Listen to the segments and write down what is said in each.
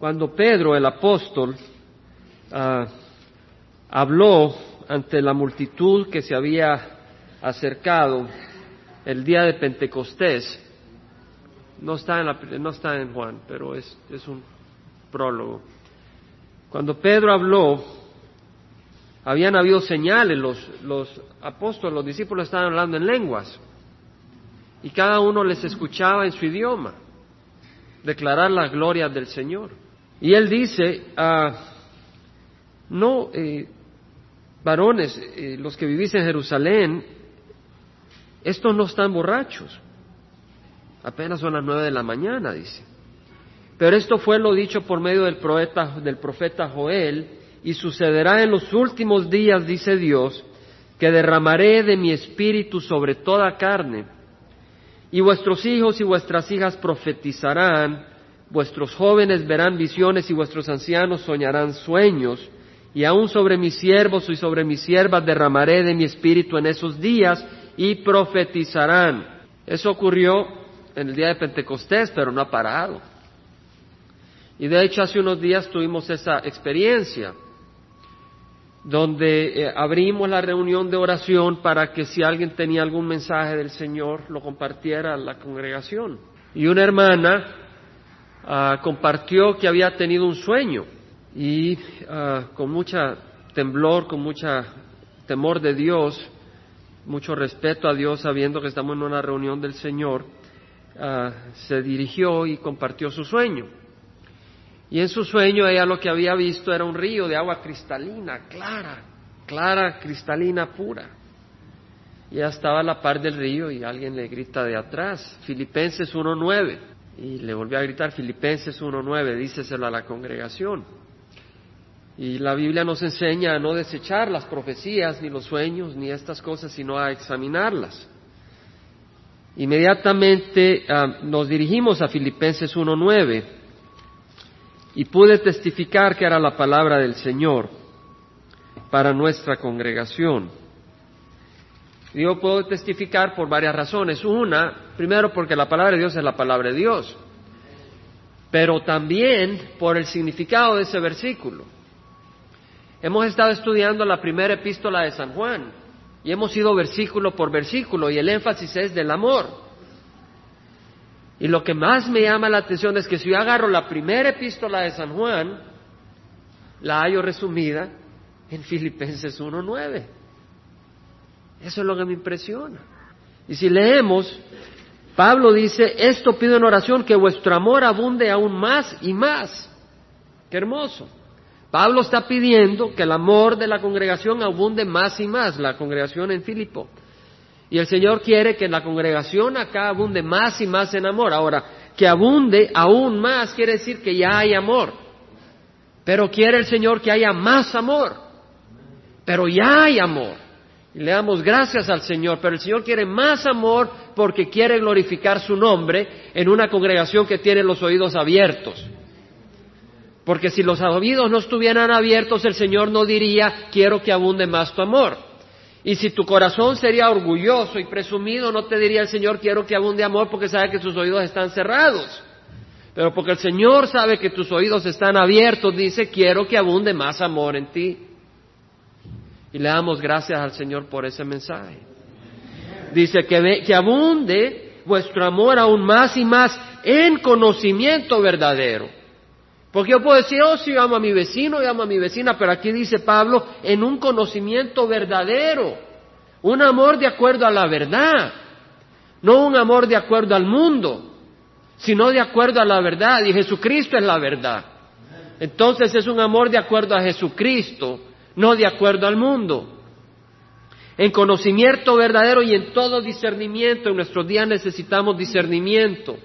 Cuando Pedro, el apóstol, ah, habló ante la multitud que se había acercado el día de Pentecostés, no está en, la- no está en Juan, pero es, un prólogo. Cuando Pedro habló, habían habido señales, los, los apóstoles, los discípulos estaban hablando en lenguas, y cada uno les escuchaba en su idioma, declarar la gloria del Señor. Y él dice, ah, no, eh, varones, eh, los que vivís en Jerusalén, estos no están borrachos, apenas son las nueve de la mañana, dice. Pero esto fue lo dicho por medio del profeta, del profeta Joel, y sucederá en los últimos días, dice Dios, que derramaré de mi espíritu sobre toda carne, y vuestros hijos y vuestras hijas profetizarán, vuestros jóvenes verán visiones y vuestros ancianos soñarán sueños, y aun sobre mis siervos y sobre mis siervas derramaré de mi espíritu en esos días y profetizarán. Eso ocurrió en el día de Pentecostés, pero no ha parado. Y de hecho hace unos días tuvimos esa experiencia donde eh, abrimos la reunión de oración para que si alguien tenía algún mensaje del Señor lo compartiera a la congregación. Y una hermana ah, compartió que había tenido un sueño y ah, con mucha temblor, con mucha temor de Dios, mucho respeto a Dios, sabiendo que estamos en una reunión del Señor, ah, se dirigió y compartió su sueño. Y en su sueño ella lo que había visto era un río de agua cristalina, clara, clara, cristalina, pura. Y ella estaba a la par del río y alguien le grita de atrás, Filipenses 1.9. Y le volvió a gritar, Filipenses 1.9, díceselo a la congregación. Y la Biblia nos enseña a no desechar las profecías, ni los sueños, ni estas cosas, sino a examinarlas. Inmediatamente ah, nos dirigimos a Filipenses 1.9 y pude testificar que era la palabra del Señor para nuestra congregación. Yo puedo testificar por varias razones. Una, primero porque la palabra de Dios es la palabra de Dios, pero también por el significado de ese versículo. Hemos estado estudiando la primera epístola de San Juan y hemos ido versículo por versículo y el énfasis es del amor. Y lo que más me llama la atención es que si yo agarro la primera epístola de San Juan, la hallo resumida en Filipenses 1.9. Eso es lo que me impresiona. Y si leemos, Pablo dice, esto pido en oración, que vuestro amor abunde aún más y más. Qué hermoso. Pablo está pidiendo que el amor de la congregación abunde más y más, la congregación en Filipo. Y el Señor quiere que la congregación acá abunde más y más en amor. Ahora, que abunde aún más quiere decir que ya hay amor. Pero quiere el Señor que haya más amor. Pero ya hay amor. Y le damos gracias al Señor. Pero el Señor quiere más amor porque quiere glorificar su nombre en una congregación que tiene los oídos abiertos. Porque si los oídos no estuvieran abiertos, el Señor no diría, quiero que abunde más tu amor. Y si tu corazón sería orgulloso y presumido, no te diría el Señor, quiero que abunde amor porque sabe que tus oídos están cerrados. Pero porque el Señor sabe que tus oídos están abiertos, dice, quiero que abunde más amor en ti. Y le damos gracias al Señor por ese mensaje. Dice que, que abunde vuestro amor aún más y más en conocimiento verdadero. Porque yo puedo decir, oh, sí, yo amo a mi vecino, yo amo a mi vecina, pero aquí dice Pablo, en un conocimiento verdadero, un amor de acuerdo a la verdad, no un amor de acuerdo al mundo, sino de acuerdo a la verdad, y Jesucristo es la verdad. Entonces es un amor de acuerdo a Jesucristo, no de acuerdo al mundo. En conocimiento verdadero y en todo discernimiento, en nuestros días necesitamos discernimiento.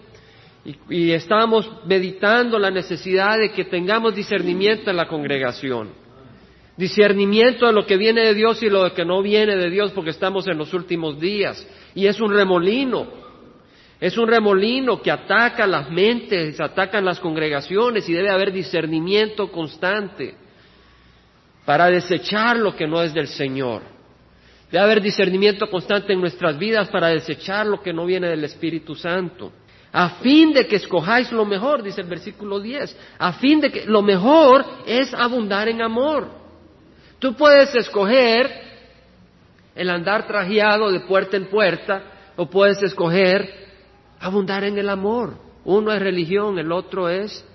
Y, estamos meditando la necesidad de que tengamos discernimiento en la congregación. Discernimiento de lo que viene de Dios y lo que no viene de Dios porque estamos en los últimos días. Y es un remolino. Es un remolino que ataca las mentes, atacan las congregaciones y debe haber discernimiento constante para desechar lo que no es del Señor. Debe haber discernimiento constante en nuestras vidas para desechar lo que no viene del Espíritu Santo. a fin de que escojáis lo mejor, dice el versículo 10, a fin de que lo mejor es abundar en amor. Tú puedes escoger el andar trajeado de puerta en puerta o puedes escoger abundar en el amor. Uno es religión, el otro es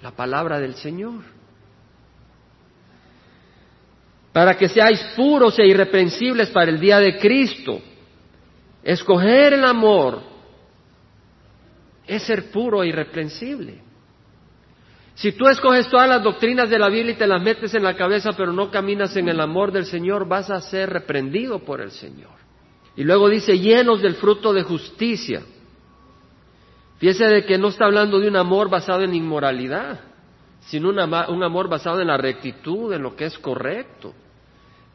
la palabra del Señor. Para que seáis puros e irreprensibles para el día de Cristo. Escoger el amor es ser puro e irreprensible. Si tú escoges todas las doctrinas de la Biblia y te las metes en la cabeza, pero no caminas en el amor del Señor, vas a ser reprendido por el Señor. Y luego dice, llenos del fruto de justicia. Fíjese de que no está hablando de un amor basado en inmoralidad, sino un amor basado en la rectitud, en lo que es correcto.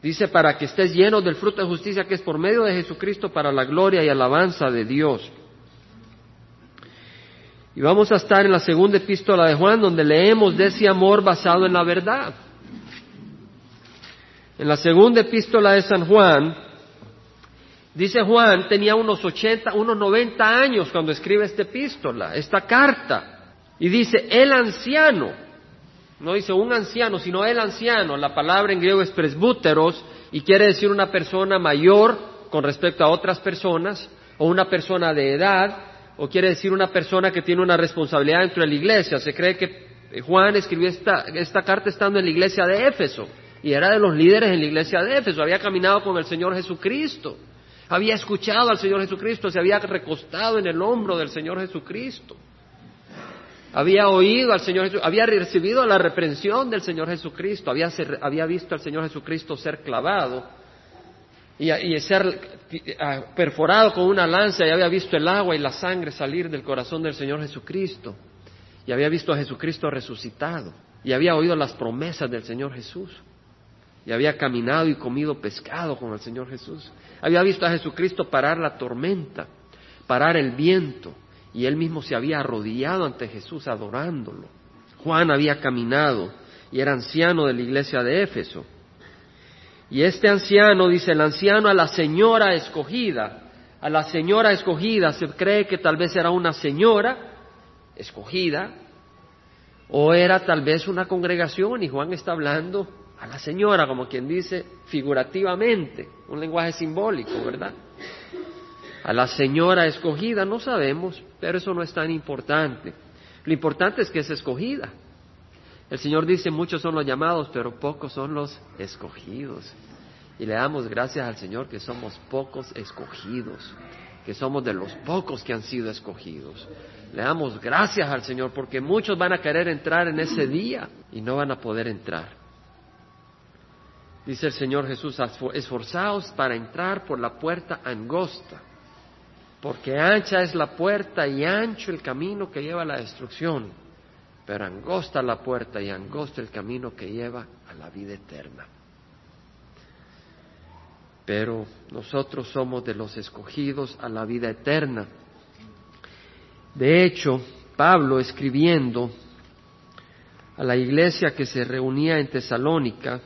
Dice, para que estés llenos del fruto de justicia que es por medio de Jesucristo para la gloria y alabanza de Dios. Y vamos a estar en la segunda epístola de Juan, donde leemos de ese amor basado en la verdad. En la segunda epístola de San Juan, dice Juan, tenía unos 80, unos 90 años cuando escribe esta epístola, esta carta. Y dice, el anciano, no dice un anciano, sino el anciano. La palabra en griego es presbúteros y quiere decir una persona mayor con respecto a otras personas o una persona de edad o quiere decir una persona que tiene una responsabilidad dentro de la iglesia. Se cree que Juan escribió esta, esta carta estando en la iglesia de Éfeso y era de los líderes en la iglesia de Éfeso. Había caminado con el Señor Jesucristo, había escuchado al Señor Jesucristo, se había recostado en el hombro del Señor Jesucristo. Había oído al Señor Jesucristo, había recibido la reprensión del Señor Jesucristo, había, había visto al Señor Jesucristo ser clavado y, ser perforado con una lanza y había visto el agua y la sangre salir del corazón del Señor Jesucristo y había visto a Jesucristo resucitado y había oído las promesas del Señor Jesús y había caminado y comido pescado con el Señor Jesús. Había visto a Jesucristo parar la tormenta, parar el viento y él mismo se había arrodillado ante Jesús adorándolo. Juan había caminado y era anciano de la iglesia de Éfeso. Y este anciano, dice el anciano a la señora escogida, a la señora escogida, se cree que tal vez era una señora escogida, o era tal vez una congregación, y Juan está hablando a la señora, como quien dice, figurativamente, un lenguaje simbólico, ¿verdad? A la señora escogida no sabemos, pero eso no es tan importante. Lo importante es que es escogida. El Señor dice, muchos son los llamados, pero pocos son los escogidos. Y le damos gracias al Señor que somos pocos escogidos, que somos de los pocos que han sido escogidos. Le damos gracias al Señor porque muchos van a querer entrar en ese día y no van a poder entrar. Dice el Señor Jesús, esforzaos para entrar por la puerta angosta, porque ancha es la puerta y ancho el camino que lleva a la destrucción pero angosta la puerta y angosta el camino que lleva a la vida eterna. Pero nosotros somos de los escogidos a la vida eterna. De hecho, Pablo escribiendo a la iglesia que se reunía en Tesalónica,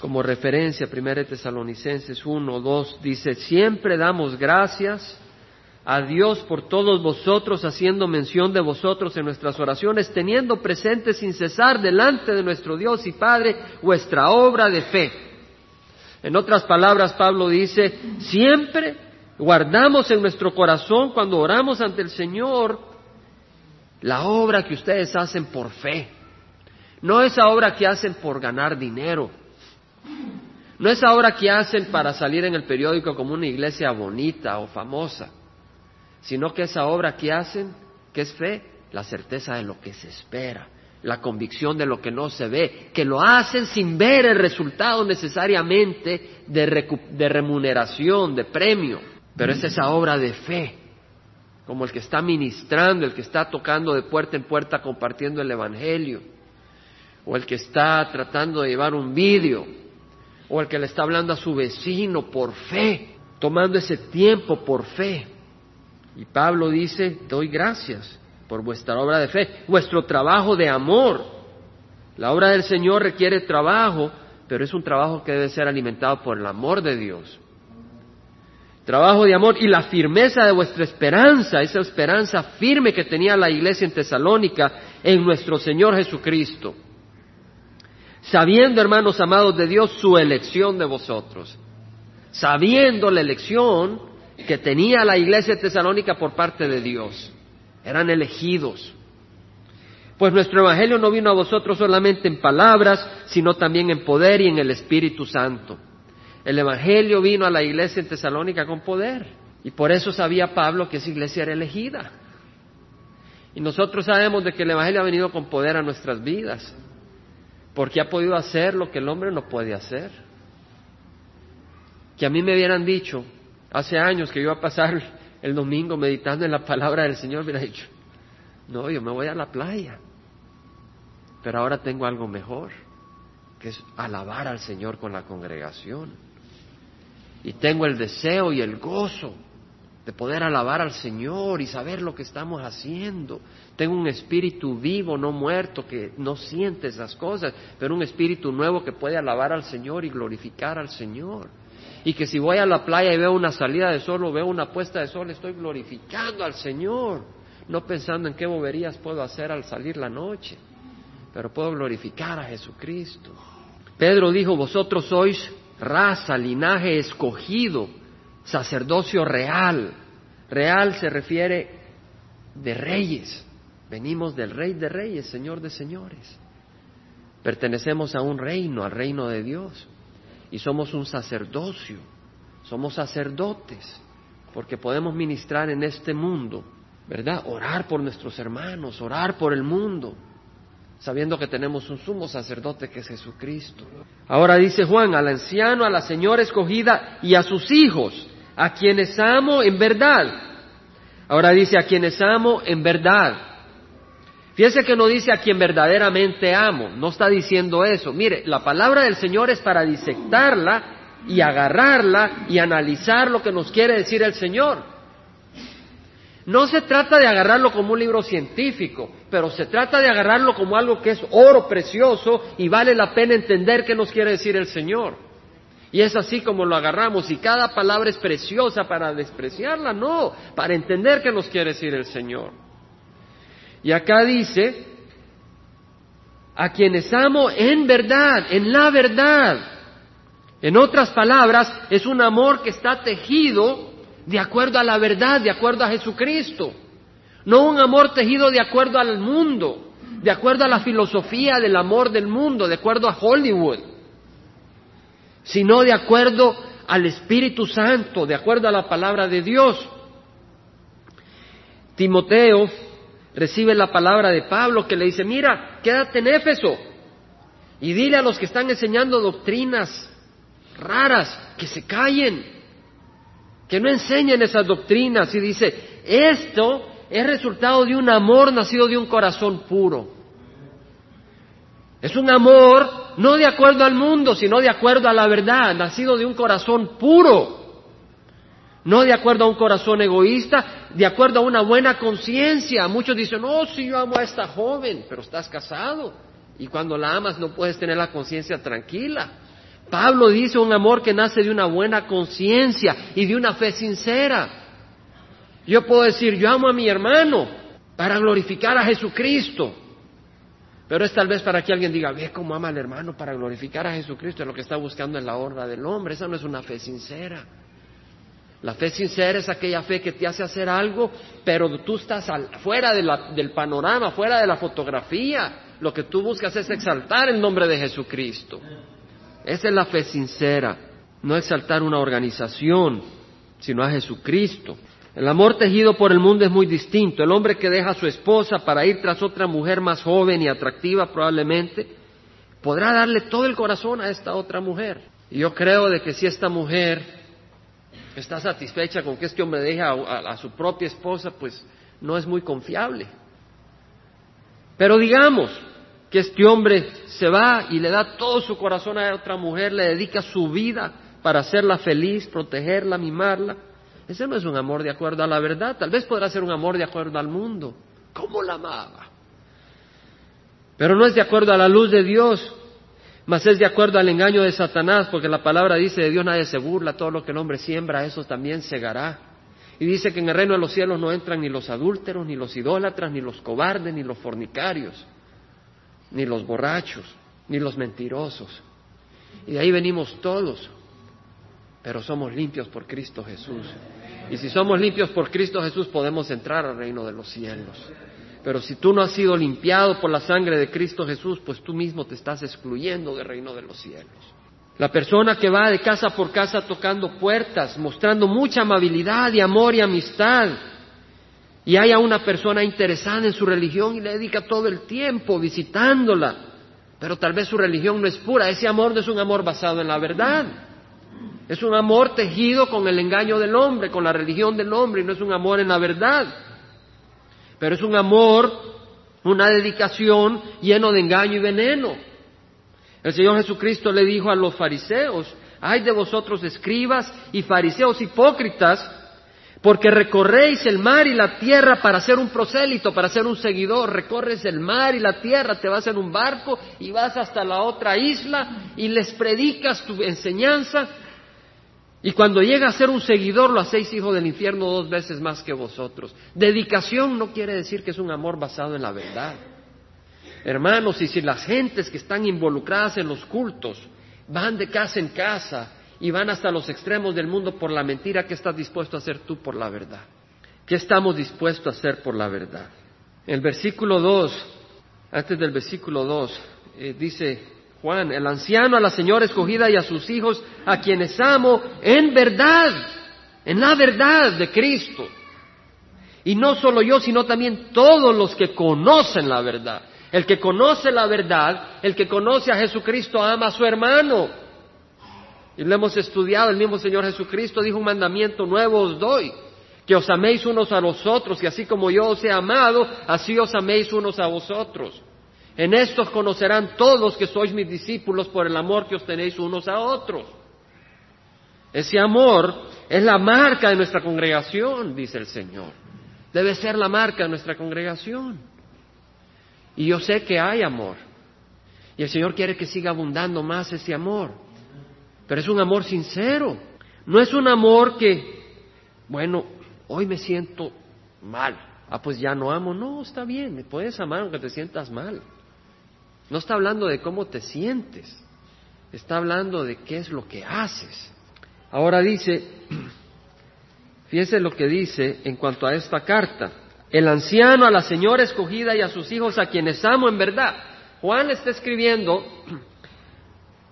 como referencia, 1 Tesalonicenses 1, 2, dice, siempre damos gracias a Dios por todos vosotros, haciendo mención de vosotros en nuestras oraciones, teniendo presente sin cesar delante de nuestro Dios y Padre vuestra obra de fe. En otras palabras, Pablo dice, siempre guardamos en nuestro corazón cuando oramos ante el Señor la obra que ustedes hacen por fe. No esa obra que hacen por ganar dinero. No esa obra que hacen para salir en el periódico como una iglesia bonita o famosa sino que esa obra que hacen, que es fe, la certeza de lo que se espera, la convicción de lo que no se ve, que lo hacen sin ver el resultado necesariamente de, remuneración, de premio, pero es esa obra de fe, como el que está ministrando, el que está tocando de puerta en puerta compartiendo el Evangelio, o el que está tratando de llevar un vídeo, o el que le está hablando a su vecino por fe, tomando ese tiempo por fe. Y Pablo dice, doy gracias por vuestra obra de fe, vuestro trabajo de amor. La obra del Señor requiere trabajo, pero es un trabajo que debe ser alimentado por el amor de Dios. Trabajo de amor y la firmeza de vuestra esperanza, esa esperanza firme que tenía la iglesia en Tesalónica en nuestro Señor Jesucristo. Sabiendo, hermanos amados de Dios, su elección de vosotros. Sabiendo la elección que tenía la iglesia de Tesalónica por parte de Dios. Eran elegidos. Pues nuestro Evangelio no vino a vosotros solamente en palabras, sino también en poder y en el Espíritu Santo. El Evangelio vino a la iglesia en Tesalónica con poder. Y por eso sabía Pablo que esa iglesia era elegida. Y nosotros sabemos de que el Evangelio ha venido con poder a nuestras vidas. Porque ha podido hacer lo que el hombre no puede hacer. Que a mí me hubieran dicho hace años que iba a pasar el domingo meditando en la palabra del Señor, hubiera dicho, no, yo me voy a la playa. Pero ahora tengo algo mejor, que es alabar al Señor con la congregación. Y tengo el deseo y el gozo de poder alabar al Señor y saber lo que estamos haciendo. Tengo un espíritu vivo, no muerto, que no siente esas cosas, pero un espíritu nuevo que puede alabar al Señor y glorificar al Señor. Y que si voy a la playa y veo una salida de sol o veo una puesta de sol, estoy glorificando al Señor no pensando en qué boberías puedo hacer al salir la noche, pero puedo glorificar a Jesucristo. Pedro dijo, vosotros sois raza, linaje escogido, sacerdocio real. Real se refiere de reyes. Venimos del rey de reyes, señor de señores. Pertenecemos a un reino, al reino de Dios. Y somos un sacerdocio, somos sacerdotes, porque podemos ministrar en este mundo ¿verdad? Orar por nuestros hermanos, orar por el mundo, sabiendo que tenemos un sumo sacerdote que es Jesucristo. Ahora dice Juan, al anciano, a la señora escogida y a sus hijos, a quienes amo en verdad. Ahora dice a quienes amo en verdad. Fíjese que no dice a quien verdaderamente amo, no está diciendo eso. Mire, la palabra del Señor es para disectarla y agarrarla y analizar lo que nos quiere decir el Señor. No se trata de agarrarlo como un libro científico, pero se trata de agarrarlo como algo que es oro precioso y vale la pena entender qué nos quiere decir el Señor. Y es así como lo agarramos y cada palabra es preciosa para despreciarla, no, para entender qué nos quiere decir el Señor. Y acá dice, a quienes amo en verdad, en la verdad. En otras palabras, es un amor que está tejido de acuerdo a la verdad, de acuerdo a Jesucristo. No un amor tejido de acuerdo al mundo, de acuerdo a la filosofía del amor del mundo, de acuerdo a Hollywood, sino de acuerdo al Espíritu Santo, de acuerdo a la palabra de Dios. Timoteo recibe la palabra de Pablo que le dice, mira, quédate en Éfeso y dile a los que están enseñando doctrinas raras que se callen, que no enseñen esas doctrinas y dice, esto es resultado de un amor nacido de un corazón puro. Es un amor no de acuerdo al mundo, sino de acuerdo a la verdad, nacido de un corazón puro. No de acuerdo a un corazón egoísta, de acuerdo a una buena conciencia. Muchos dicen, oh, si yo amo a esta joven, pero estás casado. Y cuando la amas no puedes tener la conciencia tranquila. Pablo dice un amor que nace de una buena conciencia y de una fe sincera. Yo puedo decir, yo amo a mi hermano para glorificar a Jesucristo. Pero es tal vez para que alguien diga, ve cómo ama al hermano para glorificar a Jesucristo, es lo que está buscando en la horda del hombre. Esa no es una fe sincera. La fe sincera es aquella fe que te hace hacer algo, pero tú estás fuera del panorama, fuera de la fotografía. Lo que tú buscas es exaltar el nombre de Jesucristo. Esa es la fe sincera, no exaltar una organización, sino a Jesucristo. El amor tejido por el mundo es muy distinto. El hombre que deja a su esposa para ir tras otra mujer más joven y atractiva probablemente, podrá darle todo el corazón a esta otra mujer. Y yo creo de que si esta mujer está satisfecha con que este hombre deje a, a su propia esposa, pues no es muy confiable. Pero digamos, que este hombre se va y le da todo su corazón a otra mujer, le dedica su vida para hacerla feliz, protegerla, mimarla. Ese no es un amor de acuerdo a la verdad, tal vez podrá ser un amor de acuerdo al mundo. ¿Cómo la amaba? Pero no es de acuerdo a la luz de Dios. Mas es de acuerdo al engaño de Satanás, porque la palabra dice de Dios nadie se burla, todo lo que el hombre siembra, eso también segará. Y dice que en el reino de los cielos no entran ni los adúlteros, ni los idólatras, ni los cobardes, ni los fornicarios, ni los borrachos, ni los mentirosos. Y de ahí venimos todos, pero somos limpios por Cristo Jesús. Y si somos limpios por Cristo Jesús podemos entrar al reino de los cielos. Pero si tú no has sido limpiado por la sangre de Cristo Jesús, pues tú mismo te estás excluyendo del reino de los cielos. La persona que va de casa por casa tocando puertas, mostrando mucha amabilidad y amor y amistad, y haya una persona interesada en su religión y le dedica todo el tiempo visitándola, pero tal vez su religión no es pura, ese amor no es un amor basado en la verdad, es un amor tejido con el engaño del hombre, con la religión del hombre, y no es un amor en la verdad pero es un amor, una dedicación lleno de engaño y veneno. El Señor Jesucristo le dijo a los fariseos, ay de vosotros escribas y fariseos hipócritas, porque recorréis el mar y la tierra para ser un prosélito, para ser un seguidor, recorres el mar y la tierra, te vas en un barco y vas hasta la otra isla y les predicas tu enseñanza, y cuando llega a ser un seguidor, lo hacéis hijo del infierno dos veces más que vosotros. Dedicación no quiere decir que es un amor basado en la verdad. Hermanos, y si las gentes que están involucradas en los cultos van de casa en casa y van hasta los extremos del mundo por la mentira, ¿qué estás dispuesto a hacer tú por la verdad? ¿Qué estamos dispuestos a hacer por la verdad? El versículo 2, antes del versículo 2, eh, dice, Juan, el anciano a la señora escogida y a sus hijos, a quienes amo en verdad, en la verdad de Cristo. Y no solo yo, sino también todos los que conocen la verdad. El que conoce la verdad, el que conoce a Jesucristo, ama a su hermano. Y lo hemos estudiado, el mismo Señor Jesucristo dijo un mandamiento nuevo os doy, que os améis unos a los otros, y así como yo os he amado, así os améis unos a vosotros. En estos conocerán todos que sois mis discípulos por el amor que os tenéis unos a otros. Ese amor es la marca de nuestra congregación, dice el Señor. Debe ser la marca de nuestra congregación. Y yo sé que hay amor. Y el Señor quiere que siga abundando más ese amor. Pero es un amor sincero. No es un amor que, bueno, hoy me siento mal. Ah, pues ya no amo. No, está bien, me puedes amar aunque te sientas mal. No está hablando de cómo te sientes, está hablando de qué es lo que haces. Ahora dice, fíjense lo que dice en cuanto a esta carta. El anciano a la señora escogida y a sus hijos a quienes amo en verdad. Juan está escribiendo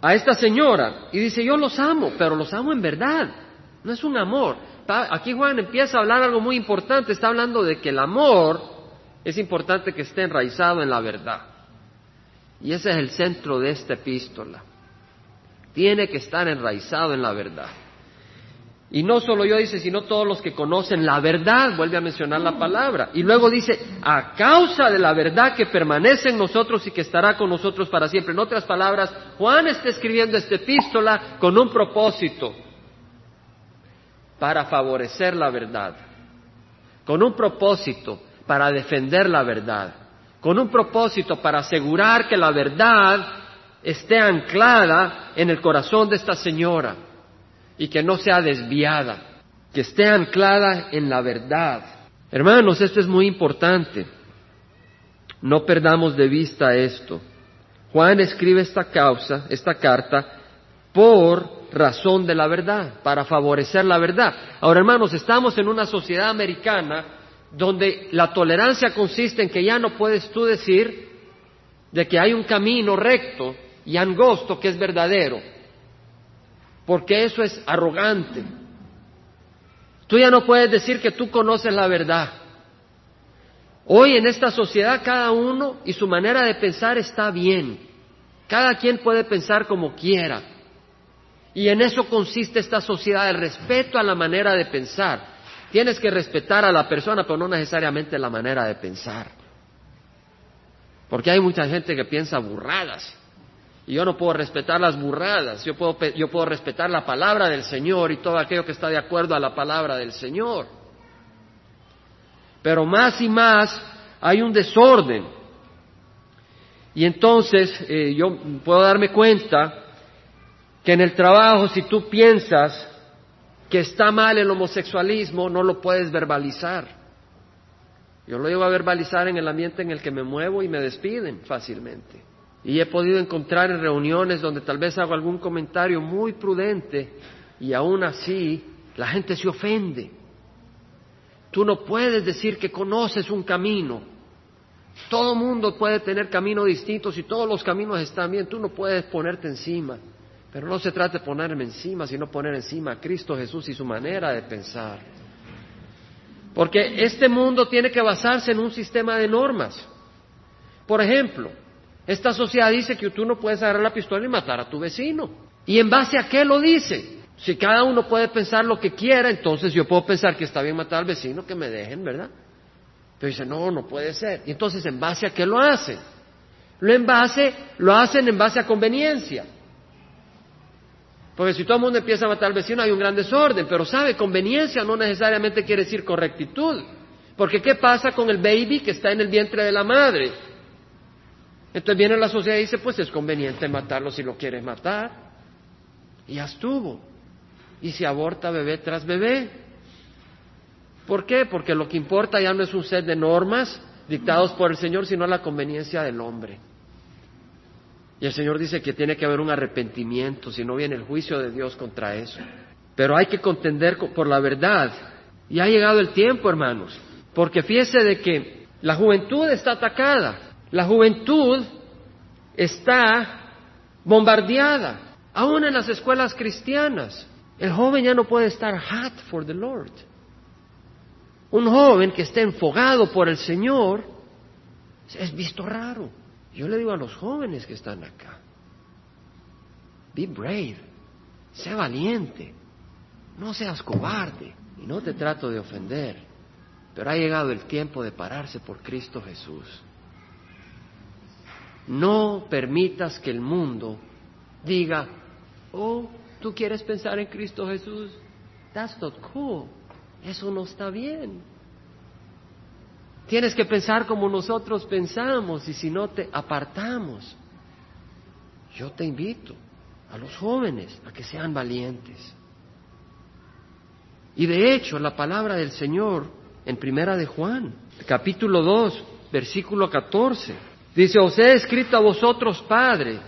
a esta señora y dice, yo los amo, pero los amo en verdad. No es un amor. Aquí Juan empieza a hablar algo muy importante. Está hablando de que el amor es importante que esté enraizado en la verdad. Y ese es el centro de esta epístola. Tiene que estar enraizado en la verdad. Y no solo yo dice, sino todos los que conocen la verdad, vuelve a mencionar la palabra. Y luego dice, a causa de la verdad que permanece en nosotros y que estará con nosotros para siempre. En otras palabras, Juan está escribiendo esta epístola con un propósito, para favorecer la verdad, con un propósito, para defender la verdad con un propósito para asegurar que la verdad esté anclada en el corazón de esta señora y que no sea desviada, que esté anclada en la verdad. Hermanos, esto es muy importante. No perdamos de vista esto. Juan escribe esta causa, esta carta, por razón de la verdad, para favorecer la verdad. Ahora, hermanos, estamos en una sociedad americana donde la tolerancia consiste en que ya no puedes tú decir de que hay un camino recto y angosto que es verdadero, porque eso es arrogante. Tú ya no puedes decir que tú conoces la verdad. Hoy en esta sociedad cada uno y su manera de pensar está bien. Cada quien puede pensar como quiera. Y en eso consiste esta sociedad, el respeto a la manera de pensar. Tienes que respetar a la persona, pero no necesariamente la manera de pensar. Porque hay mucha gente que piensa burradas. Y yo no puedo respetar las burradas. Yo puedo, yo puedo respetar la palabra del Señor y todo aquello que está de acuerdo a la palabra del Señor. Pero más y más hay un desorden. Y entonces eh, yo puedo darme cuenta que en el trabajo si tú piensas que está mal el homosexualismo, no lo puedes verbalizar. Yo lo llevo a verbalizar en el ambiente en el que me muevo y me despiden fácilmente. Y he podido encontrar en reuniones donde tal vez hago algún comentario muy prudente y aún así la gente se ofende. Tú no puedes decir que conoces un camino. Todo mundo puede tener caminos distintos y todos los caminos están bien. Tú no puedes ponerte encima. Pero no se trata de ponerme encima, sino poner encima a Cristo Jesús y su manera de pensar. Porque este mundo tiene que basarse en un sistema de normas. Por ejemplo, esta sociedad dice que tú no puedes agarrar la pistola y matar a tu vecino. ¿Y en base a qué lo dice? Si cada uno puede pensar lo que quiera, entonces yo puedo pensar que está bien matar al vecino, que me dejen, ¿verdad? Pero dice, no, no puede ser. Y entonces, ¿en base a qué lo hacen? Lo, en base, lo hacen en base a conveniencia. Porque si todo el mundo empieza a matar al vecino hay un gran desorden, pero sabe, conveniencia no necesariamente quiere decir correctitud. Porque ¿qué pasa con el baby que está en el vientre de la madre? Entonces viene la sociedad y dice, pues es conveniente matarlo si lo quieres matar. Y ya estuvo. Y se aborta bebé tras bebé. ¿Por qué? Porque lo que importa ya no es un set de normas dictados por el Señor, sino la conveniencia del hombre. Y el Señor dice que tiene que haber un arrepentimiento, si no viene el juicio de Dios contra eso. Pero hay que contender por la verdad. Y ha llegado el tiempo, hermanos, porque fíjese de que la juventud está atacada, la juventud está bombardeada, aún en las escuelas cristianas. El joven ya no puede estar hot for the Lord. Un joven que esté enfogado por el Señor es visto raro. Yo le digo a los jóvenes que están acá, be brave, sé valiente, no seas cobarde y no te trato de ofender, pero ha llegado el tiempo de pararse por Cristo Jesús. No permitas que el mundo diga, oh, tú quieres pensar en Cristo Jesús, that's not cool, eso no está bien. Tienes que pensar como nosotros pensamos y si no te apartamos. Yo te invito a los jóvenes a que sean valientes. Y de hecho, la palabra del Señor en Primera de Juan, capítulo 2, versículo 14, dice, os he escrito a vosotros padres,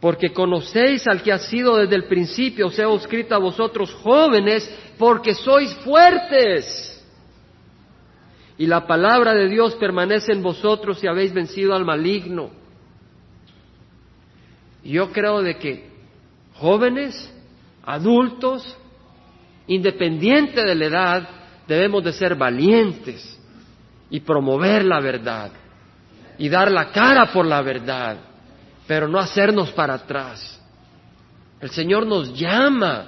porque conocéis al que ha sido desde el principio, os he escrito a vosotros jóvenes, porque sois fuertes y la palabra de Dios permanece en vosotros y habéis vencido al maligno. Yo creo de que jóvenes, adultos, independiente de la edad, debemos de ser valientes y promover la verdad y dar la cara por la verdad, pero no hacernos para atrás. El Señor nos llama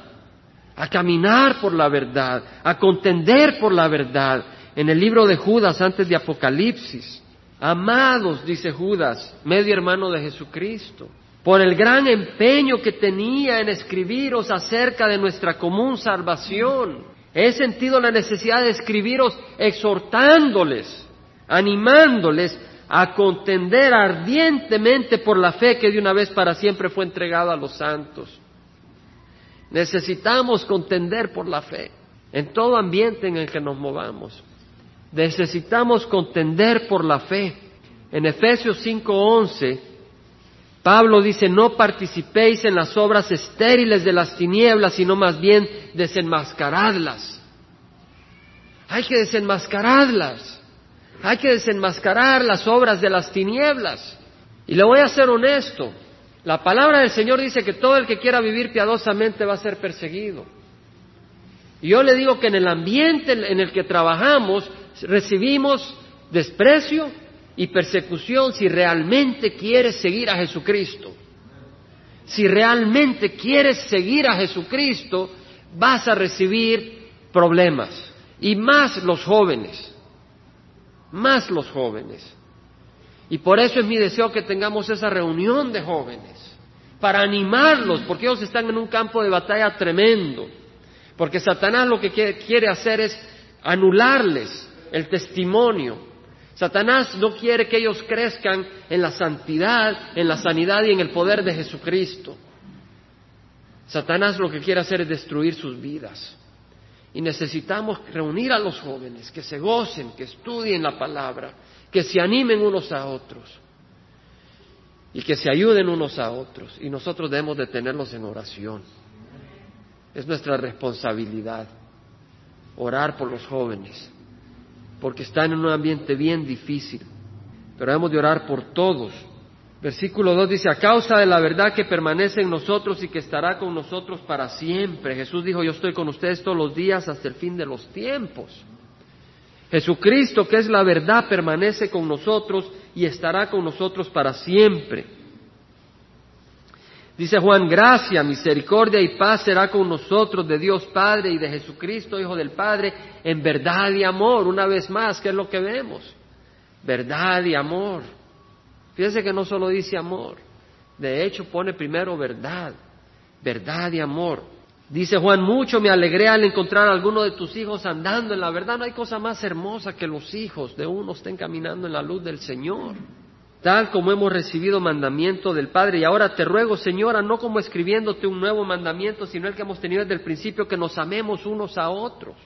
a caminar por la verdad, a contender por la verdad, en el libro de Judas antes de Apocalipsis. Amados, dice Judas, medio hermano de Jesucristo, por el gran empeño que tenía en escribiros acerca de nuestra común salvación. He sentido la necesidad de escribiros exhortándoles, animándoles a contender ardientemente por la fe que de una vez para siempre fue entregada a los santos. Necesitamos contender por la fe en todo ambiente en el que nos movamos. Necesitamos contender por la fe. En Efesios 5:11, Pablo dice, no participéis en las obras estériles de las tinieblas, sino más bien desenmascaradlas. Hay que desenmascararlas. Hay que desenmascarar las obras de las tinieblas. Y le voy a ser honesto. La palabra del Señor dice que todo el que quiera vivir piadosamente va a ser perseguido. Y yo le digo que en el ambiente en el que trabajamos recibimos desprecio y persecución si realmente quieres seguir a Jesucristo. Si realmente quieres seguir a Jesucristo, vas a recibir problemas. Y más los jóvenes. Más los jóvenes. Y por eso es mi deseo que tengamos esa reunión de jóvenes. Para animarlos, porque ellos están en un campo de batalla tremendo. Porque Satanás lo que quiere hacer es anularles el testimonio. Satanás no quiere que ellos crezcan en la santidad, en la sanidad y en el poder de Jesucristo. Satanás lo que quiere hacer es destruir sus vidas. Y necesitamos reunir a los jóvenes, que se gocen, que estudien la palabra, que se animen unos a otros y que se ayuden unos a otros. Y nosotros debemos de tenerlos en oración. Es nuestra responsabilidad orar por los jóvenes porque están en un ambiente bien difícil. Pero hemos de orar por todos. Versículo 2 dice, a causa de la verdad que permanece en nosotros y que estará con nosotros para siempre. Jesús dijo, yo estoy con ustedes todos los días hasta el fin de los tiempos. Jesucristo, que es la verdad, permanece con nosotros y estará con nosotros para siempre. Dice Juan, gracia, misericordia y paz será con nosotros de Dios Padre y de Jesucristo, Hijo del Padre, en verdad y amor. Una vez más, ¿qué es lo que vemos? Verdad y amor. Fíjense que no solo dice amor, de hecho pone primero verdad, verdad y amor. Dice Juan, mucho me alegré al encontrar a alguno de tus hijos andando en la verdad. No hay cosa más hermosa que los hijos de uno estén caminando en la luz del Señor tal como hemos recibido mandamiento del Padre. Y ahora te ruego, Señora, no como escribiéndote un nuevo mandamiento, sino el que hemos tenido desde el principio, que nos amemos unos a otros.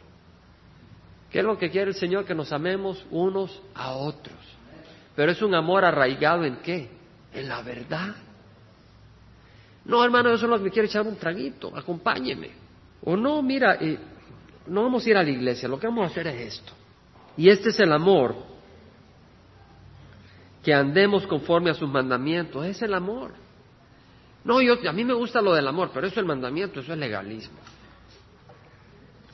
¿Qué es lo que quiere el Señor? Que nos amemos unos a otros. Pero es un amor arraigado en qué? En la verdad. No, hermano, yo solo me quiero echar un traguito, acompáñeme. O no, mira, eh, no vamos a ir a la iglesia, lo que vamos a hacer es esto. Y este es el amor que andemos conforme a sus mandamientos. Es el amor. No, yo, a mí me gusta lo del amor, pero eso es el mandamiento, eso es legalismo.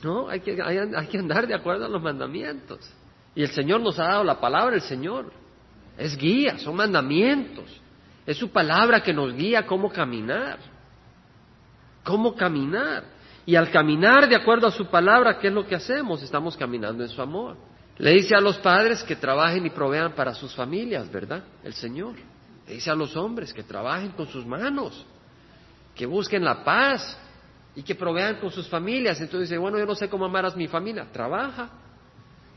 No, hay que, hay, que andar de acuerdo a los mandamientos. Y el Señor nos ha dado la palabra, el Señor. Es guía, son mandamientos. Es su palabra que nos guía cómo caminar. Cómo caminar. Y al caminar de acuerdo a su palabra, ¿qué es lo que hacemos? Estamos caminando en su amor. Le dice a los padres que trabajen y provean para sus familias, ¿verdad? El Señor. Le dice a los hombres que trabajen con sus manos, que busquen la paz y que provean con sus familias. Entonces dice, bueno, yo no sé cómo amar a mi familia. Trabaja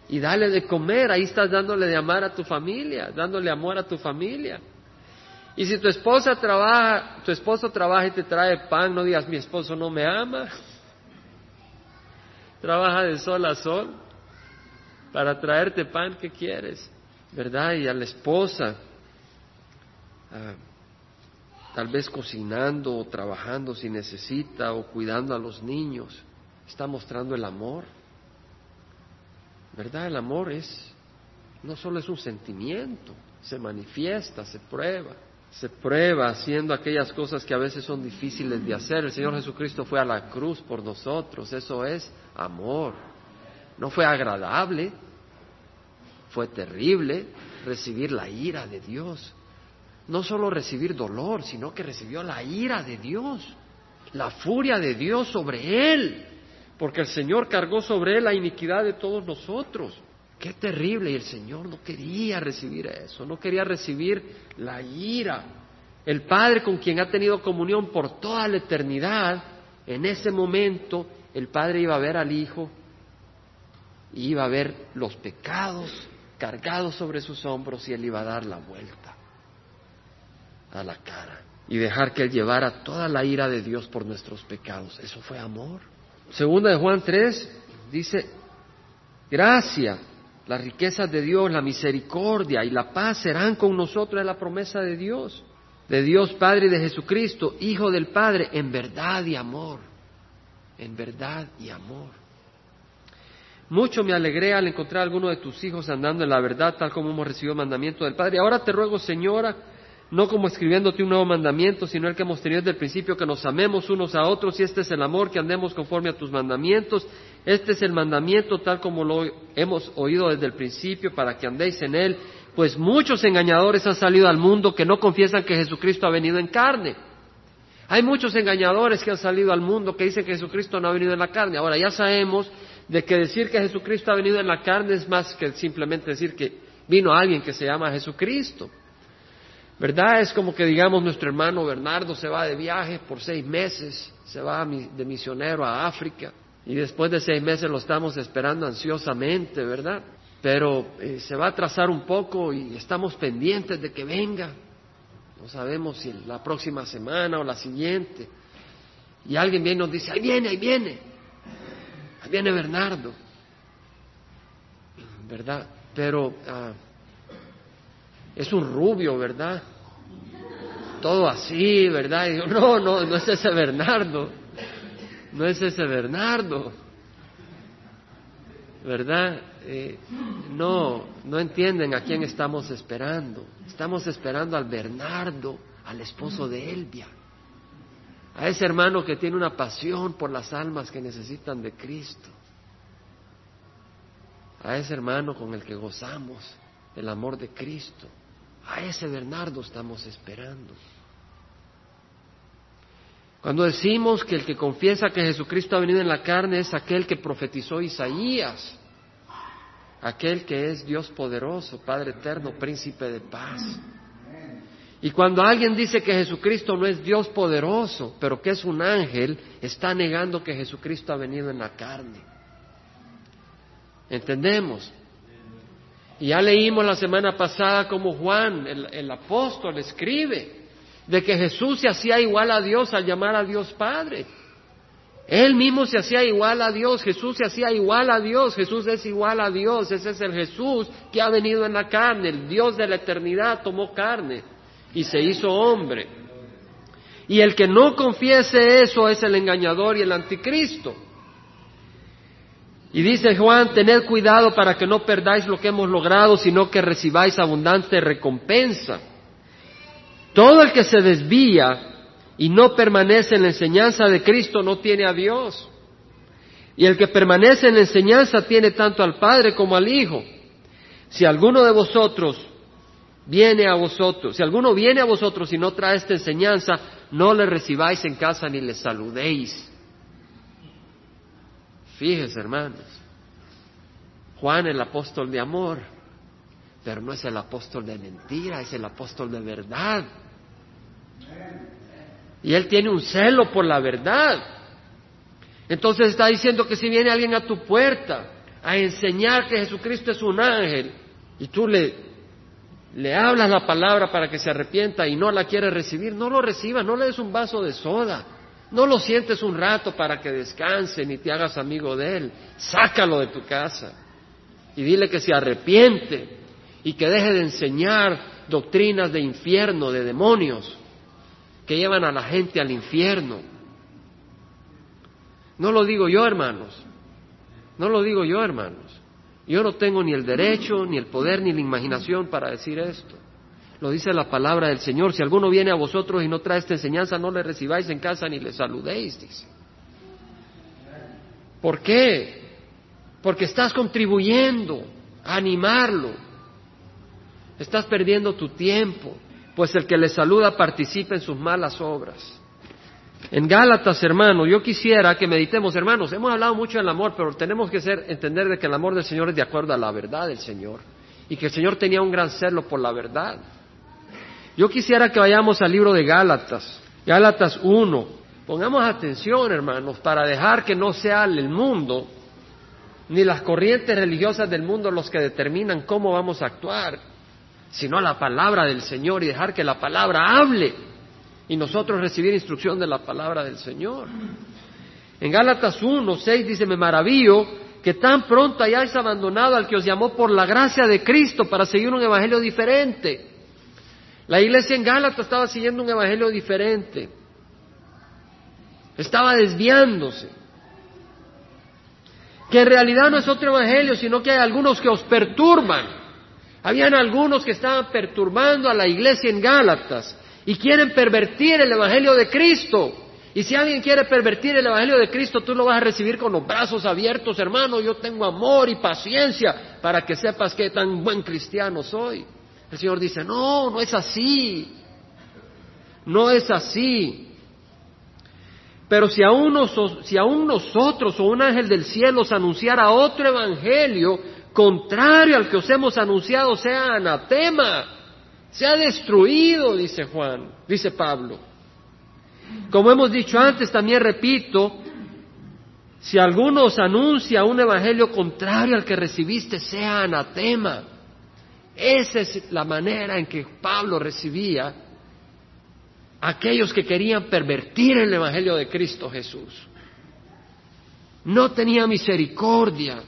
y dale de comer. Ahí estás dándole de amar a tu familia, dándole amor a tu familia. Y si tu esposa trabaja, tu esposo trabaja y te trae pan, no digas mi esposo no me ama. Trabaja de sol a sol para traerte pan que quieres, ¿verdad? Y a la esposa, ah, tal vez cocinando o trabajando si necesita o cuidando a los niños, está mostrando el amor, ¿verdad? El amor es, no solo es un sentimiento, se manifiesta, se prueba se prueba haciendo aquellas cosas que a veces son difíciles de hacer. El Señor Jesucristo fue a la cruz por nosotros, eso es amor. No fue agradable, fue terrible recibir la ira de Dios. No solo recibir dolor, sino que recibió la ira de Dios, la furia de Dios sobre él, porque el Señor cargó sobre él la iniquidad de todos nosotros. Qué terrible, y el Señor no quería recibir eso, no quería recibir la ira. El Padre con quien ha tenido comunión por toda la eternidad, en ese momento el Padre iba a ver al Hijo iba a ver los pecados cargados sobre sus hombros y él iba a dar la vuelta a la cara y dejar que él llevara toda la ira de Dios por nuestros pecados. Eso fue amor. Segunda de Juan 3 dice, gracia, las riquezas de Dios, la misericordia y la paz serán con nosotros, es la promesa de Dios, de Dios Padre y de Jesucristo, Hijo del Padre, en verdad y amor, en verdad y amor. Mucho me alegré al encontrar a alguno de tus hijos andando en la verdad, tal como hemos recibido mandamiento del Padre. Ahora te ruego, Señora, no como escribiéndote un nuevo mandamiento, sino el que hemos tenido desde el principio, que nos amemos unos a otros, y este es el amor, que andemos conforme a tus mandamientos. Este es el mandamiento tal como lo hemos oído desde el principio, para que andéis en él. Pues muchos engañadores han salido al mundo que no confiesan que Jesucristo ha venido en carne. Hay muchos engañadores que han salido al mundo que dicen que Jesucristo no ha venido en la carne. Ahora ya sabemos de que decir que Jesucristo ha venido en la carne es más que simplemente decir que vino alguien que se llama Jesucristo. ¿Verdad? Es como que digamos nuestro hermano Bernardo se va de viaje por seis meses, se va de misionero a África y después de seis meses lo estamos esperando ansiosamente, ¿verdad? pero eh, se va a atrasar un poco y estamos pendientes de que venga. No sabemos si la próxima semana o la siguiente. Y alguien viene y nos dice, ahí viene, ahí viene, viene Bernardo. ¿Verdad? Pero ah, es un rubio, ¿verdad? Todo así, ¿verdad? Y digo, no, no, no es ese Bernardo. No es ese Bernardo. ¿Verdad? Eh, no, no entienden a quién estamos esperando. Estamos esperando al Bernardo, al esposo de Elvia, a ese hermano que tiene una pasión por las almas que necesitan de Cristo, a ese hermano con el que gozamos el amor de Cristo. A ese Bernardo estamos esperando. Cuando decimos que el que confiesa que Jesucristo ha venido en la carne es aquel que profetizó Isaías, aquel que es Dios poderoso, Padre eterno, príncipe de paz. Y cuando alguien dice que Jesucristo no es Dios poderoso, pero que es un ángel, está negando que Jesucristo ha venido en la carne. ¿Entendemos? Y ya leímos la semana pasada como Juan, el, apóstol, escribe de que Jesús se hacía igual a Dios al llamar a Dios Padre. Él mismo se hacía igual a Dios, Jesús se hacía igual a Dios, Jesús es igual a Dios, ese es el Jesús que ha venido en la carne, el Dios de la eternidad tomó carne y se hizo hombre. Y el que no confiese eso es el engañador y el anticristo. Y dice Juan, tened cuidado para que no perdáis lo que hemos logrado, sino que recibáis abundante recompensa. Todo el que se desvía y no permanece en la enseñanza de Cristo no tiene a Dios. Y el que permanece en la enseñanza tiene tanto al Padre como al Hijo. Si alguno de vosotros viene a vosotros, si alguno viene a vosotros y no trae esta enseñanza, no le recibáis en casa ni le saludéis Fíjese, hermanos, Juan el apóstol de amor, pero no es el apóstol de mentira, es el apóstol de verdad. Y él tiene un celo por la verdad. Entonces está diciendo que si viene alguien a tu puerta a enseñar que Jesucristo es un ángel y tú le, le hablas la palabra para que se arrepienta y no la quiere recibir, no lo recibas, no le des un vaso de soda. No lo sientes un rato para que descanse ni te hagas amigo de él. Sácalo de tu casa y dile que se arrepiente y que deje de enseñar doctrinas de infierno, de demonios, que llevan a la gente al infierno. No lo digo yo, hermanos. No lo digo yo, hermanos. Yo no tengo ni el derecho, ni el poder, ni la imaginación para decir esto. Lo dice la palabra del Señor. Si alguno viene a vosotros y no trae esta enseñanza, no le recibáis en casa ni le saludéis, dice. ¿Por qué? Porque estás contribuyendo a animarlo. Estás perdiendo tu tiempo, pues el que le saluda participa en sus malas obras. En Gálatas, hermano, yo quisiera que meditemos, hermanos, hemos hablado mucho del amor, pero tenemos que ser, entender de que el amor del Señor es de acuerdo a la verdad del Señor y que el Señor tenía un gran celo por la verdad. Yo quisiera que vayamos al libro de Gálatas, Gálatas 1. Pongamos atención, hermanos, para dejar que no sea el mundo ni las corrientes religiosas del mundo los que determinan cómo vamos a actuar, sino la palabra del Señor y dejar que la palabra hable y nosotros recibir instrucción de la palabra del Señor. En Gálatas 1, 6 dice, me maravillo que tan pronto hayáis abandonado al que os llamó por la gracia de Cristo para seguir un evangelio diferente la iglesia en Gálatas estaba siguiendo un evangelio diferente. Estaba desviándose. Que en realidad no es otro evangelio, sino que hay algunos que os perturban. Habían algunos que estaban perturbando a la iglesia en Gálatas y quieren pervertir el evangelio de Cristo. Y si alguien quiere pervertir el Evangelio de Cristo, tú lo vas a recibir con los brazos abiertos, hermano. Yo tengo amor y paciencia para que sepas que tan buen cristiano soy. El Señor dice, no, no es así. No es así. Pero si aún, si aún nosotros o un ángel del cielo os anunciara otro evangelio contrario al que os hemos anunciado, sea anatema, sea destruido, dice Juan, dice Pablo. Como hemos dicho antes, también repito, Si alguno os anuncia un evangelio contrario al que recibiste, sea anatema. Esa es la manera en que Pablo recibía a aquellos que querían pervertir el evangelio de Cristo Jesús. No tenía misericordia.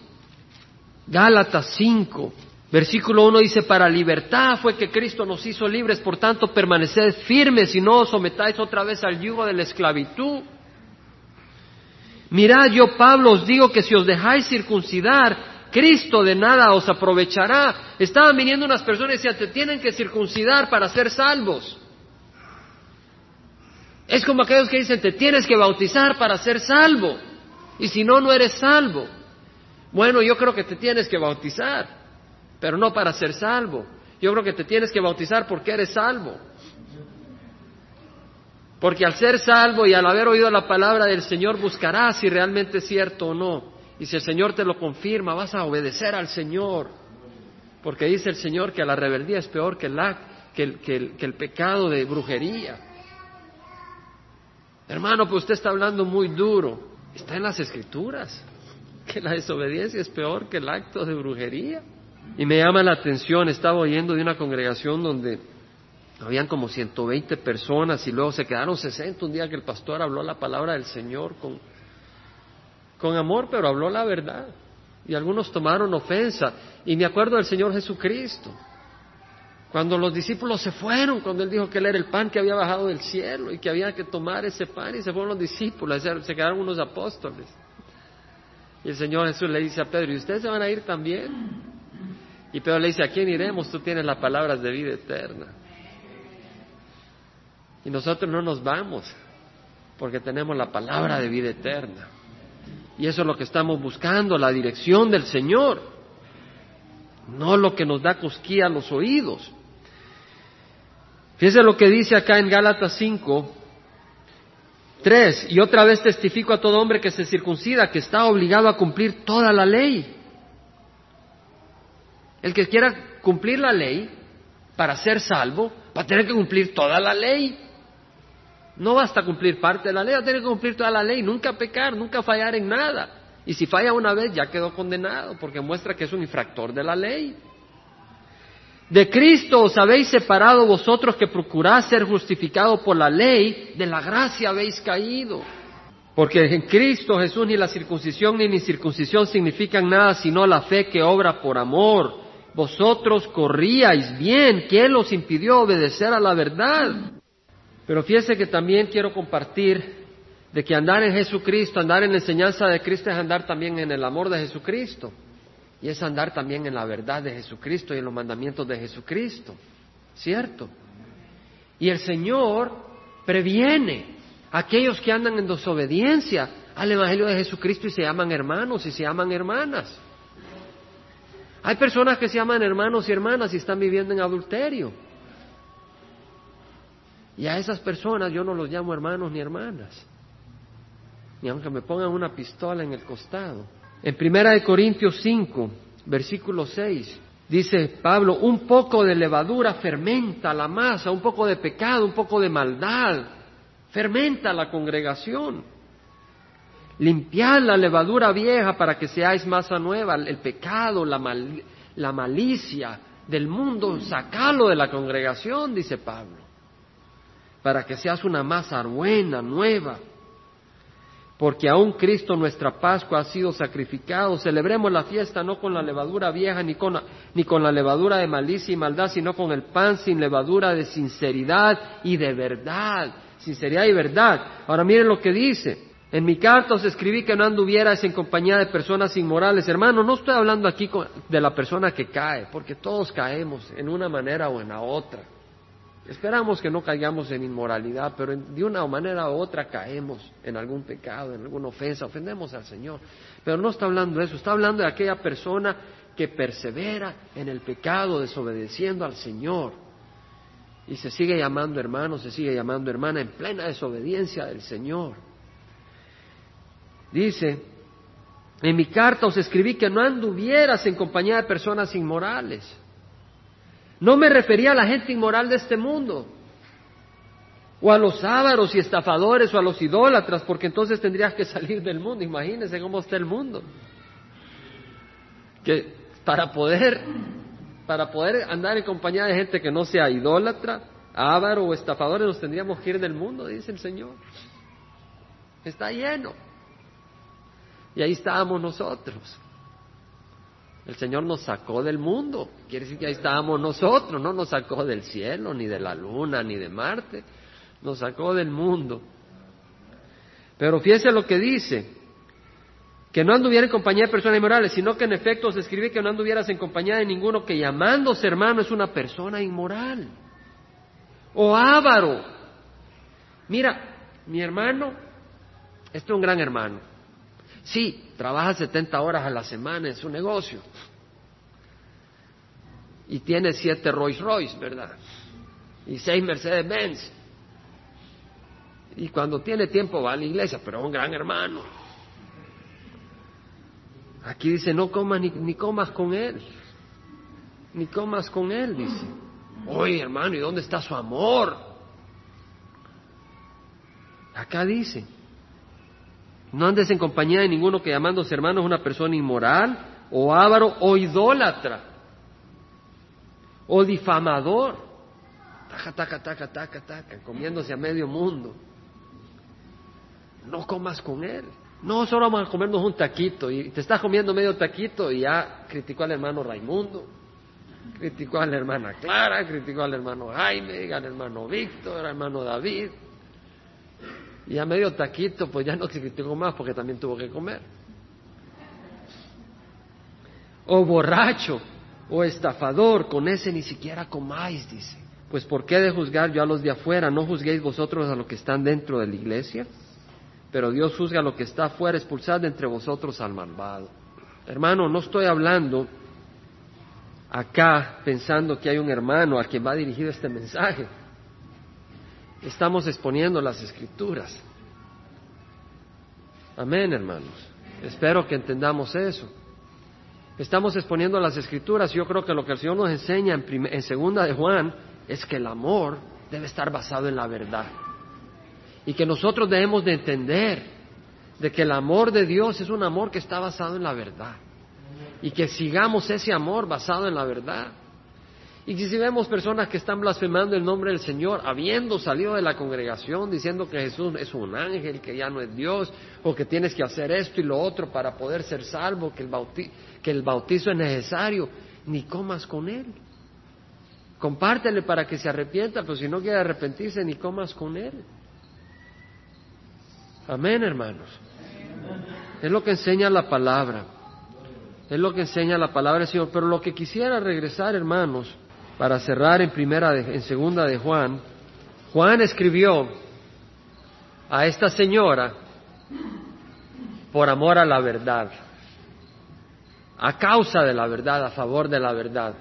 Gálatas 5, versículo 1 dice, para libertad fue que Cristo nos hizo libres, por tanto permaneced firmes y no os sometáis otra vez al yugo de la esclavitud. Mirad, yo Pablo os digo que si os dejáis circuncidar, Cristo de nada os aprovechará. Estaban viniendo unas personas y decían, te tienen que circuncidar para ser salvos. Es como aquellos que dicen, te tienes que bautizar para ser salvo. Y si no, no eres salvo. Bueno, yo creo que te tienes que bautizar, pero no para ser salvo. Yo creo que te tienes que bautizar porque eres salvo. Porque al ser salvo y al haber oído la palabra del Señor buscarás si realmente es cierto o no. Y si el Señor te lo confirma, vas a obedecer al Señor. Porque dice el Señor que la rebeldía es peor que, el, que el pecado de brujería. Hermano, pues usted está hablando muy duro. Está en las escrituras. Que la desobediencia es peor que el acto de brujería. Y me llama la atención, estaba oyendo de una congregación donde habían como 120 personas y luego se quedaron 60 un día que el pastor habló la palabra del Señor con, con amor, pero habló la verdad. Y algunos tomaron ofensa. Y me acuerdo del Señor Jesucristo. Cuando los discípulos se fueron, cuando Él dijo que Él era el pan que había bajado del cielo y que había que tomar ese pan, y se fueron los discípulos, se quedaron unos apóstoles. Y el Señor Jesús le dice a Pedro, ¿y ustedes se van a ir también? Y Pedro le dice, ¿a quién iremos? Tú tienes las palabras de vida eterna. Y nosotros no nos vamos porque tenemos la palabra de vida eterna. Y eso es lo que estamos buscando, la dirección del Señor, no lo que nos da cosquilla a los oídos. Fíjese lo que dice acá en Gálatas 5, 3, y otra vez testifico a todo hombre que se circuncida que está obligado a cumplir toda la ley. El que quiera cumplir la ley para ser salvo va a tener que cumplir toda la ley. No basta cumplir parte de la ley, va a tener que cumplir toda la ley, nunca pecar, nunca fallar en nada. Y si falla una vez ya quedó condenado porque muestra que es un infractor de la ley. De Cristo os habéis separado vosotros que procuráis ser justificados por la ley, de la gracia habéis caído. Porque en Cristo Jesús ni la circuncisión ni la incircuncisión significan nada sino la fe que obra por amor. Vosotros corríais bien, ¿quién los impidió obedecer a la verdad? Pero fíjese que también quiero compartir de que andar en Jesucristo, andar en la enseñanza de Cristo es andar también en el amor de Jesucristo. Y es andar también en la verdad de Jesucristo y en los mandamientos de Jesucristo. ¿Cierto? Y el Señor previene a aquellos que andan en desobediencia al Evangelio de Jesucristo y se llaman hermanos y se llaman hermanas. Hay personas que se llaman hermanos y hermanas y están viviendo en adulterio. Y a esas personas yo no los llamo hermanos ni hermanas, ni aunque me pongan una pistola en el costado. En Primera de Corintios 5, versículo 6, dice Pablo, un poco de levadura fermenta la masa, un poco de pecado, un poco de maldad, fermenta la congregación. Limpiad la levadura vieja para que seáis masa nueva, el pecado, la, la malicia del mundo, sacalo de la congregación, dice Pablo para que seas una masa buena, nueva. Porque aún Cristo nuestra Pascua ha sido sacrificado. Celebremos la fiesta no con la levadura vieja ni con, ni con la levadura de malicia y maldad, sino con el pan sin levadura de sinceridad y de verdad. Sinceridad y verdad. Ahora miren lo que dice. En mi carta os escribí que no anduvierais en compañía de personas inmorales. Hermano, no estoy hablando aquí de la persona que cae, porque todos caemos en una manera o en la otra. Esperamos que no caigamos en inmoralidad, pero de una manera u otra caemos en algún pecado, en alguna ofensa, ofendemos al Señor. Pero no está hablando de eso, está hablando de aquella persona que persevera en el pecado, desobedeciendo al Señor. Y se sigue llamando hermano, se sigue llamando hermana en plena desobediencia del Señor. Dice, en mi carta os escribí que no anduvieras en compañía de personas inmorales no me refería a la gente inmoral de este mundo. O a los ávaros y estafadores o a los idólatras, porque entonces tendrías que salir del mundo. Imagínense cómo está el mundo. Que para poder, para poder andar en compañía de gente que no sea idólatra, ávaro o estafadores, nos tendríamos que ir del mundo, dice el Señor. Está lleno. Y ahí estábamos nosotros. El Señor nos sacó del mundo. Quiere decir que ahí estábamos nosotros. No nos sacó del cielo, ni de la luna, ni de Marte. Nos sacó del mundo. Pero fíjese lo que dice. Que no anduviera en compañía de personas inmorales, sino que en efecto se escribe que no anduvieras en compañía de ninguno que llamándose hermano es una persona inmoral. O avaro. Mira, mi hermano, este es un gran hermano Sí, trabaja 70 horas a la semana en su negocio. Y tiene siete Rolls Royce, ¿verdad? Y seis Mercedes Benz. Y cuando tiene tiempo va a la iglesia, pero es un gran hermano. Aquí dice, no comas ni, ni comas con él. Ni comas con él, dice. Oye, hermano, ¿y dónde está su amor? Acá dice, no andes en compañía de ninguno que llamándose hermano es una persona inmoral, o avaro, o idólatra, o difamador. Taca, taca, taca, taca, taca, comiéndose a medio mundo. No comas con él. No, solo vamos a comernos un taquito y te estás comiendo medio taquito y ya criticó al hermano Raimundo, criticó a la hermana Clara, criticó al hermano Jaime, al hermano Víctor, al hermano David. Y a medio taquito, pues ya no criticó más porque también tuvo que comer. O borracho, o estafador, con ese ni siquiera comáis, dice. Pues ¿por qué de juzgar yo a los de afuera? ¿No juzguéis vosotros a los que están dentro de la iglesia? Pero Dios juzga a lo que está afuera, expulsad entre vosotros al malvado. Hermano, no estoy hablando acá pensando que hay un hermano a quien va dirigido este mensaje estamos exponiendo las escrituras. Amén, hermanos. Espero que entendamos eso. Estamos exponiendo las escrituras. Yo creo que lo que el Señor nos enseña en, en segunda de Juan es que el amor debe estar basado en la verdad. Y que nosotros debemos de entender de que el amor de Dios es un amor que está basado en la verdad. Y que sigamos ese amor basado en la verdad. Y si vemos personas que están blasfemando el nombre del Señor, habiendo salido de la congregación diciendo que Jesús es un ángel, que ya no es Dios, o que tienes que hacer esto y lo otro para poder ser salvo, que el, que el bautizo es necesario, ni comas con él. Compártele para que se arrepienta, pero si no quiere arrepentirse, ni comas con él. Amén, hermanos. Es lo que enseña la palabra. Es lo que enseña la palabra del Señor. Pero lo que quisiera regresar, hermanos, para cerrar en primera en segunda de Juan, Juan escribió a esta señora por amor a la verdad, a causa de la verdad, a favor de la verdad.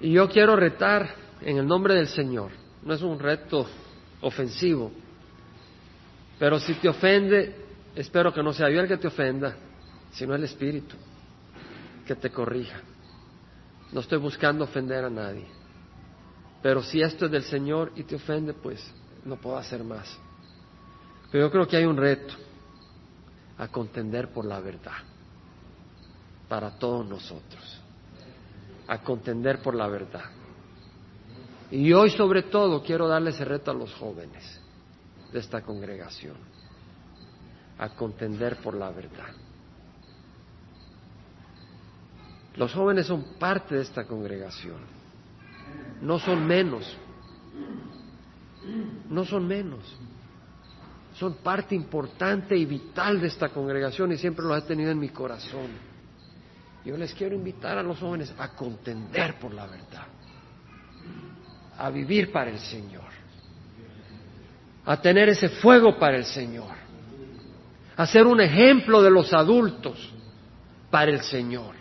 Y yo quiero retar en el nombre del Señor, no es un reto ofensivo, pero si te ofende, espero que no sea yo el que te ofenda, sino el Espíritu que te corrija. No estoy buscando ofender a nadie. Pero si esto es del Señor y te ofende, pues no puedo hacer más. Pero yo creo que hay un reto a contender por la verdad para todos nosotros. A contender por la verdad. Y hoy sobre todo quiero darle ese reto a los jóvenes de esta congregación. A contender por la verdad. Los jóvenes son parte de esta congregación. No son menos. No son menos. Son parte importante y vital de esta congregación y siempre lo he tenido en mi corazón. Yo les quiero invitar a los jóvenes a contender por la verdad, a vivir para el Señor, a tener ese fuego para el Señor, a ser un ejemplo de los adultos para el Señor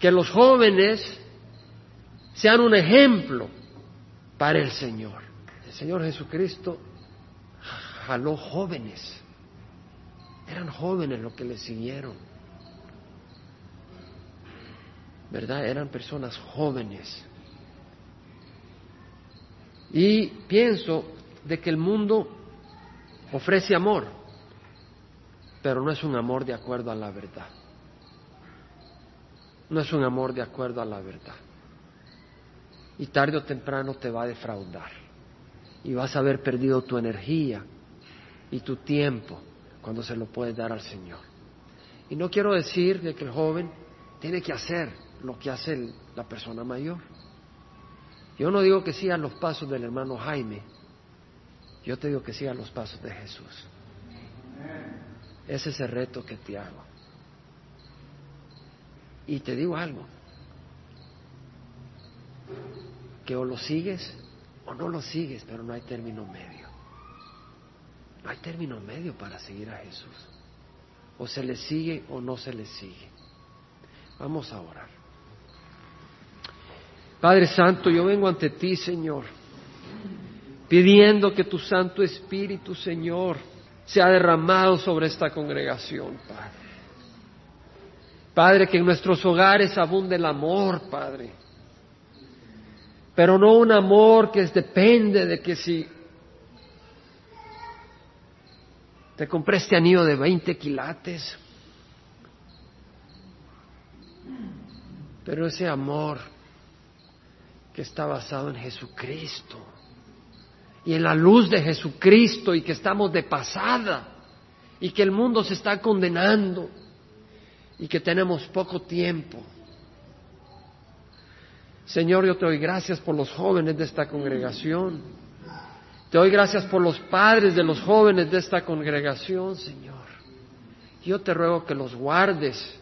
que los jóvenes sean un ejemplo para el Señor. El Señor Jesucristo jaló jóvenes. Eran jóvenes los que le siguieron. ¿Verdad? Eran personas jóvenes. Y pienso de que el mundo ofrece amor, pero no es un amor de acuerdo a la verdad. No es un amor de acuerdo a la verdad. Y tarde o temprano te va a defraudar. Y vas a haber perdido tu energía y tu tiempo cuando se lo puedes dar al Señor. Y no quiero decir de que el joven tiene que hacer lo que hace la persona mayor. Yo no digo que sigan los pasos del hermano Jaime, yo te digo que sigan los pasos de Jesús. Ese es el reto que te hago. Y te digo algo, que o lo sigues o no lo sigues, pero no hay término medio. No hay término medio para seguir a Jesús. O se le sigue o no se le sigue. Vamos a orar. Padre Santo, yo vengo ante ti, Señor, pidiendo que tu Santo Espíritu, Señor, sea derramado sobre esta congregación, Padre. Padre, que en nuestros hogares abunde el amor, Padre. Pero no un amor que depende de que si te compré este anillo de 20 quilates, pero ese amor que está basado en Jesucristo y en la luz de Jesucristo y que estamos de pasada y que el mundo se está condenando y que tenemos poco tiempo. Señor, yo te doy gracias por los jóvenes de esta congregación. Te doy gracias por los padres de los jóvenes de esta congregación, Señor. Yo te ruego que los guardes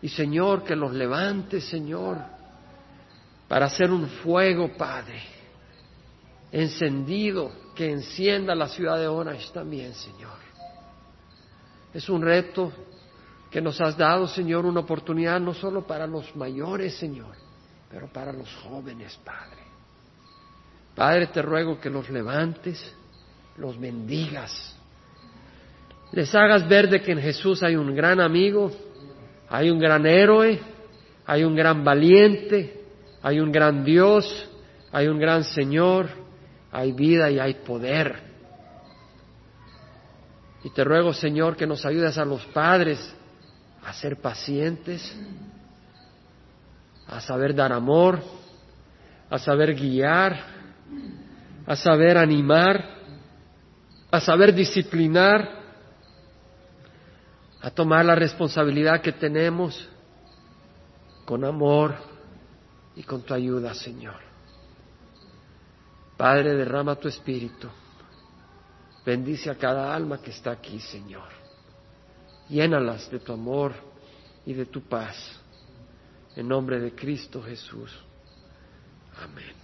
y, Señor, que los levantes, Señor para hacer un fuego, Padre, encendido, que encienda la ciudad de Orange también, Señor. Es un reto que nos has dado, Señor, una oportunidad no solo para los mayores, Señor, pero para los jóvenes, Padre. Padre, te ruego que los levantes, los bendigas, les hagas ver de que en Jesús hay un gran amigo, hay un gran héroe, hay un gran valiente, hay un gran Dios, hay un gran Señor, hay vida y hay poder. Y te ruego, Señor, que nos ayudes a los padres a ser pacientes, a saber dar amor, a saber guiar, a saber animar, a saber disciplinar, a tomar la responsabilidad que tenemos con amor y con tu ayuda, Señor. Padre, derrama tu espíritu. Bendice a cada alma que está aquí, Señor. Llénalas de tu amor y de tu paz. En nombre de Cristo Jesús. Amén.